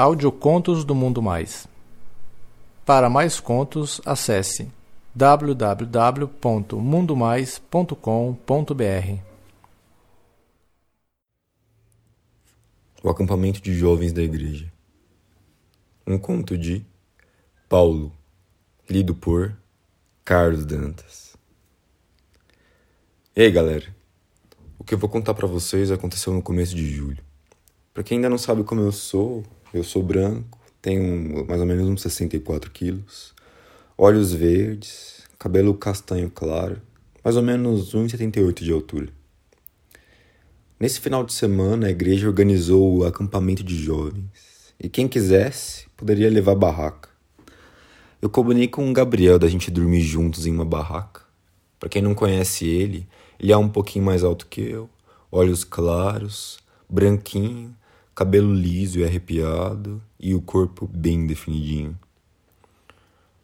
Audiocontos do Mundo Mais. Para mais contos, acesse www.mundomais.com.br. O acampamento de jovens da igreja. Um conto de Paulo, lido por Carlos Dantas. E aí, galera? O que eu vou contar para vocês aconteceu no começo de julho. Para quem ainda não sabe como eu sou, eu sou branco, tenho mais ou menos uns 64 quilos, olhos verdes, cabelo castanho claro, mais ou menos 1,78 de altura. Nesse final de semana, a igreja organizou o acampamento de jovens e quem quisesse poderia levar barraca. Eu combinei com o Gabriel da gente dormir juntos em uma barraca. Para quem não conhece ele, ele é um pouquinho mais alto que eu, olhos claros, branquinho, cabelo liso e arrepiado e o corpo bem definidinho.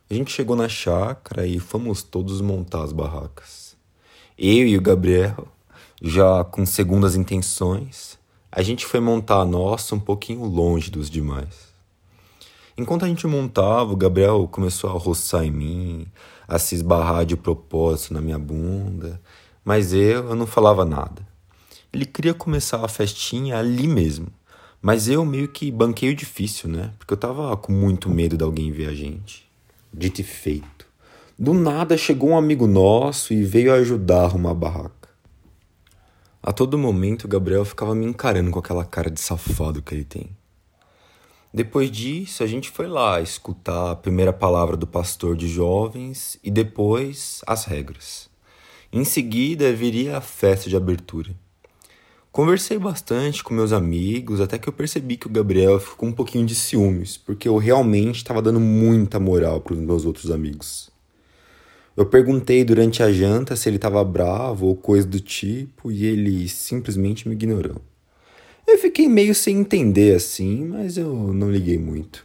A gente chegou na chácara e fomos todos montar as barracas. Eu e o Gabriel, já com segundas intenções, a gente foi montar a nossa um pouquinho longe dos demais. Enquanto a gente montava, o Gabriel começou a roçar em mim, a se esbarrar de propósito na minha bunda, mas eu, eu não falava nada. Ele queria começar a festinha ali mesmo, mas eu meio que banquei o difícil, né? Porque eu tava com muito medo de alguém ver a gente. Dito e feito. Do nada chegou um amigo nosso e veio ajudar a arrumar a barraca. A todo momento o Gabriel ficava me encarando com aquela cara de safado que ele tem. Depois disso, a gente foi lá escutar a primeira palavra do pastor de jovens e depois as regras. Em seguida, viria a festa de abertura. Conversei bastante com meus amigos, até que eu percebi que o Gabriel ficou um pouquinho de ciúmes, porque eu realmente estava dando muita moral para os meus outros amigos. Eu perguntei durante a janta se ele estava bravo ou coisa do tipo, e ele simplesmente me ignorou. Eu fiquei meio sem entender assim, mas eu não liguei muito.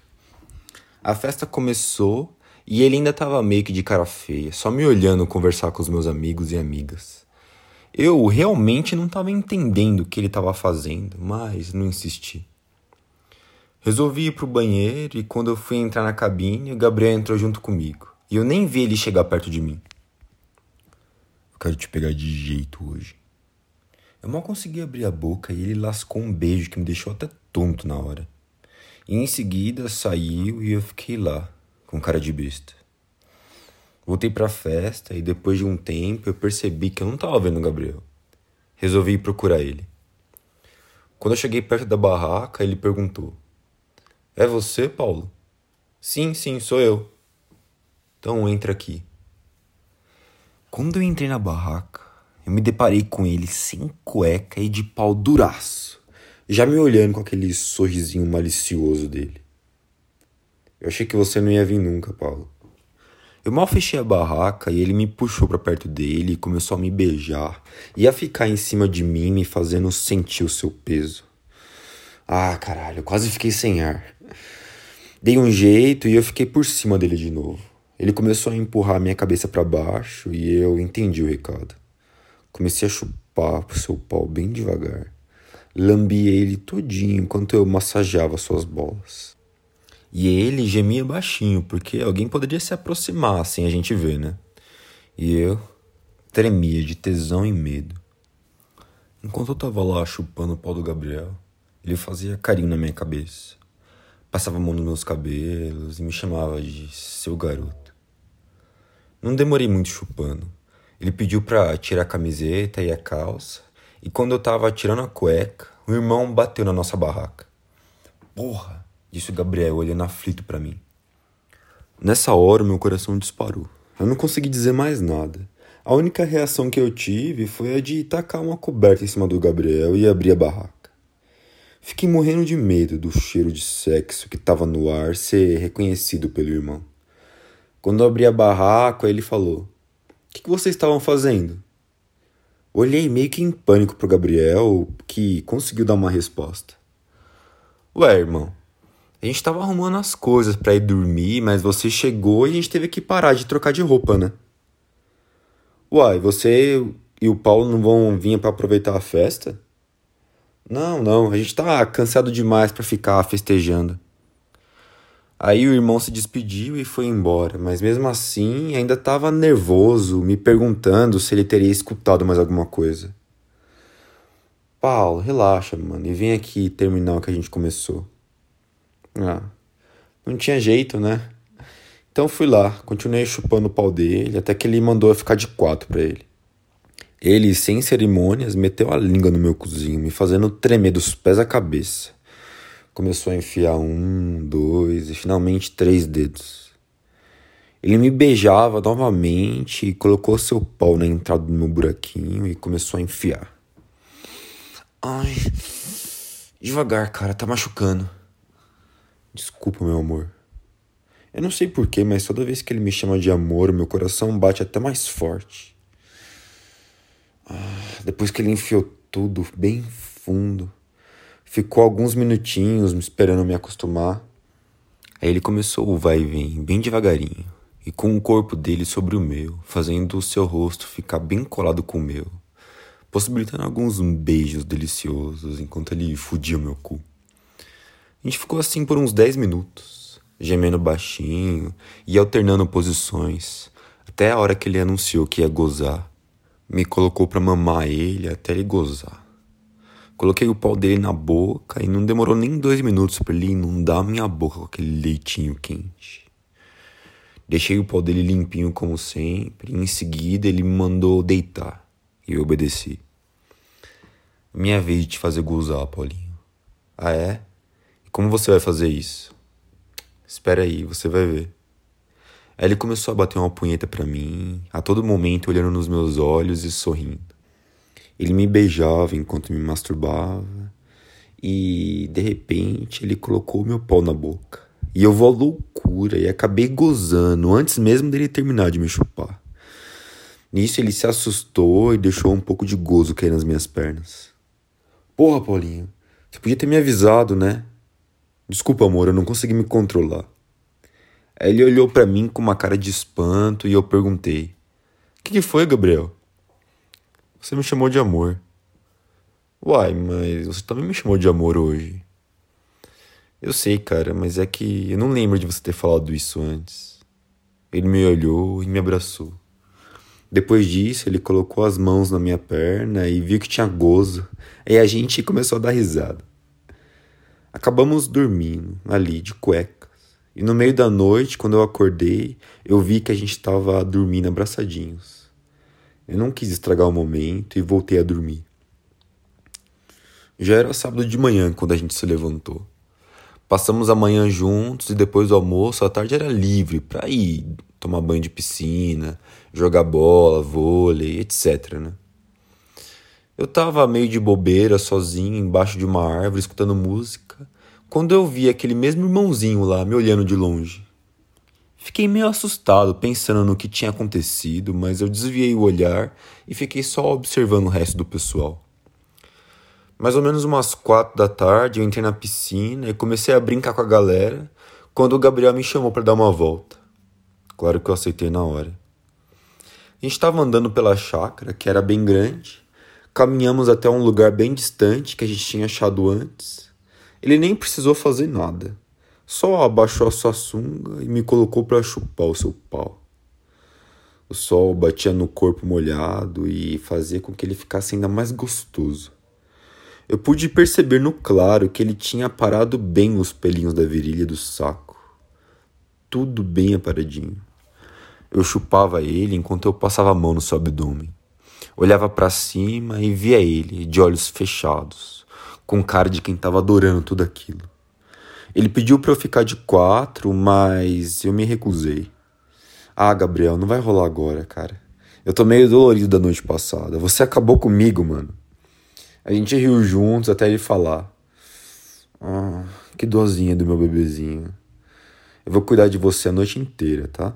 A festa começou e ele ainda estava meio que de cara feia, só me olhando conversar com os meus amigos e amigas. Eu realmente não estava entendendo o que ele estava fazendo, mas não insisti. Resolvi ir para o banheiro e quando eu fui entrar na cabine, o Gabriel entrou junto comigo. E eu nem vi ele chegar perto de mim. Eu quero te pegar de jeito hoje. Eu mal consegui abrir a boca e ele lascou um beijo que me deixou até tonto na hora. E em seguida saiu e eu fiquei lá, com cara de besta. Voltei para a festa e depois de um tempo eu percebi que eu não estava vendo o Gabriel. Resolvi procurar ele. Quando eu cheguei perto da barraca, ele perguntou: É você, Paulo? Sim, sim, sou eu. Então entra aqui. Quando eu entrei na barraca, eu me deparei com ele sem cueca e de pau duraço, já me olhando com aquele sorrisinho malicioso dele. Eu achei que você não ia vir nunca, Paulo. Eu mal fechei a barraca e ele me puxou para perto dele e começou a me beijar e a ficar em cima de mim, me fazendo sentir o seu peso. Ah, caralho, quase fiquei sem ar. Dei um jeito e eu fiquei por cima dele de novo. Ele começou a empurrar minha cabeça para baixo e eu entendi o recado. Comecei a chupar o seu pau bem devagar. Lambi ele todinho enquanto eu massageava suas bolas. E ele gemia baixinho, porque alguém poderia se aproximar sem a gente ver, né? E eu tremia de tesão e medo. Enquanto eu tava lá chupando o pau do Gabriel, ele fazia carinho na minha cabeça. Passava a mão nos meus cabelos e me chamava de seu garoto. Não demorei muito chupando. Ele pediu pra tirar a camiseta e a calça, e quando eu tava tirando a cueca, o irmão bateu na nossa barraca. Porra! Disse Gabriel olhando aflito para mim. Nessa hora, meu coração disparou. Eu não consegui dizer mais nada. A única reação que eu tive foi a de tacar uma coberta em cima do Gabriel e abrir a barraca. Fiquei morrendo de medo do cheiro de sexo que estava no ar ser reconhecido pelo irmão. Quando eu abri a barraca, ele falou: O que, que vocês estavam fazendo? Olhei meio que em pânico pro Gabriel, que conseguiu dar uma resposta. Ué, irmão, a gente tava arrumando as coisas para ir dormir, mas você chegou e a gente teve que parar de trocar de roupa, né? Uai, você e o Paulo não vão vir para aproveitar a festa? Não, não, a gente tá cansado demais para ficar festejando. Aí o irmão se despediu e foi embora, mas mesmo assim ainda estava nervoso, me perguntando se ele teria escutado mais alguma coisa. Paulo, relaxa, mano, e vem aqui terminar o que a gente começou. Ah, não tinha jeito, né? Então fui lá, continuei chupando o pau dele, até que ele mandou eu ficar de quatro para ele. Ele, sem cerimônias, meteu a língua no meu cozinho, me fazendo tremer dos pés à cabeça. Começou a enfiar um, dois e finalmente três dedos. Ele me beijava novamente e colocou seu pau na entrada do meu buraquinho e começou a enfiar. Ai. Devagar, cara, tá machucando. Desculpa, meu amor. Eu não sei porquê, mas toda vez que ele me chama de amor, meu coração bate até mais forte. Ah, depois que ele enfiou tudo bem fundo, ficou alguns minutinhos me esperando me acostumar. Aí ele começou o vai e vem, bem devagarinho, e com o corpo dele sobre o meu, fazendo o seu rosto ficar bem colado com o meu possibilitando alguns beijos deliciosos enquanto ele fudia meu cu. A gente ficou assim por uns 10 minutos, gemendo baixinho e alternando posições, até a hora que ele anunciou que ia gozar. Me colocou para mamar ele até ele gozar. Coloquei o pau dele na boca e não demorou nem dois minutos para ele inundar minha boca com aquele leitinho quente. Deixei o pau dele limpinho como sempre, e em seguida ele me mandou deitar e eu obedeci. Minha vez de te fazer gozar, Paulinho. Ah, é? Como você vai fazer isso? Espera aí, você vai ver. Aí ele começou a bater uma punheta para mim, a todo momento olhando nos meus olhos e sorrindo. Ele me beijava enquanto me masturbava e, de repente, ele colocou meu pau na boca. E eu vou à loucura e acabei gozando antes mesmo dele terminar de me chupar. Nisso ele se assustou e deixou um pouco de gozo cair nas minhas pernas. Porra, Paulinho, você podia ter me avisado, né? Desculpa, amor, eu não consegui me controlar. Aí ele olhou para mim com uma cara de espanto e eu perguntei: O que, que foi, Gabriel? Você me chamou de amor. Uai, mas você também me chamou de amor hoje. Eu sei, cara, mas é que eu não lembro de você ter falado isso antes. Ele me olhou e me abraçou. Depois disso, ele colocou as mãos na minha perna e viu que tinha gozo. E a gente começou a dar risada. Acabamos dormindo ali de cuecas. E no meio da noite, quando eu acordei, eu vi que a gente estava dormindo abraçadinhos. Eu não quis estragar o momento e voltei a dormir. Já era sábado de manhã quando a gente se levantou. Passamos a manhã juntos e depois do almoço a tarde era livre para ir tomar banho de piscina, jogar bola, vôlei, etc. Né? Eu tava meio de bobeira, sozinho, embaixo de uma árvore, escutando música, quando eu vi aquele mesmo irmãozinho lá me olhando de longe. Fiquei meio assustado, pensando no que tinha acontecido, mas eu desviei o olhar e fiquei só observando o resto do pessoal. Mais ou menos umas quatro da tarde, eu entrei na piscina e comecei a brincar com a galera quando o Gabriel me chamou para dar uma volta. Claro que eu aceitei na hora. A gente estava andando pela chácara, que era bem grande. Caminhamos até um lugar bem distante que a gente tinha achado antes. Ele nem precisou fazer nada. Só abaixou a sua sunga e me colocou para chupar o seu pau. O sol batia no corpo molhado e fazia com que ele ficasse ainda mais gostoso. Eu pude perceber no claro que ele tinha aparado bem os pelinhos da virilha do saco. Tudo bem aparadinho. Eu chupava ele enquanto eu passava a mão no seu abdômen. Olhava para cima e via ele, de olhos fechados, com cara de quem estava adorando tudo aquilo. Ele pediu para eu ficar de quatro, mas eu me recusei. Ah, Gabriel, não vai rolar agora, cara. Eu tô meio dolorido da noite passada. Você acabou comigo, mano. A gente riu juntos até ele falar. Ah, que dozinha do meu bebezinho. Eu vou cuidar de você a noite inteira, tá?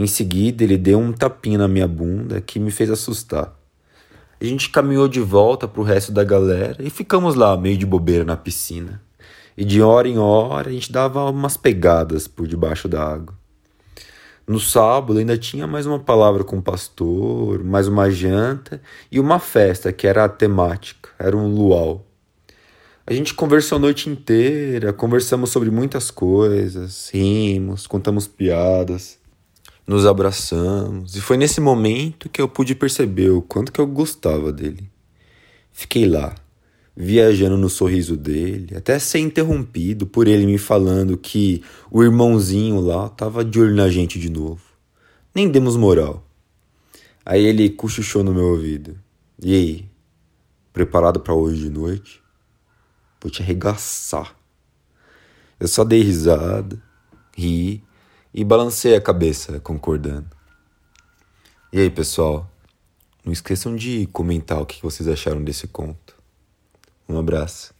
Em seguida, ele deu um tapinha na minha bunda que me fez assustar. A gente caminhou de volta pro resto da galera e ficamos lá, meio de bobeira na piscina. E de hora em hora a gente dava umas pegadas por debaixo da água. No sábado ainda tinha mais uma palavra com o pastor, mais uma janta e uma festa que era temática, era um luau. A gente conversou a noite inteira, conversamos sobre muitas coisas, rimos, contamos piadas, nos abraçamos, e foi nesse momento que eu pude perceber o quanto que eu gostava dele. Fiquei lá, viajando no sorriso dele, até ser interrompido por ele me falando que o irmãozinho lá tava de olho na gente de novo. Nem demos moral. Aí ele cochichou no meu ouvido. E aí? Preparado para hoje de noite? Vou te arregaçar. Eu só dei risada, ri e balancei a cabeça, concordando. E aí, pessoal? Não esqueçam de comentar o que vocês acharam desse conto. Um abraço.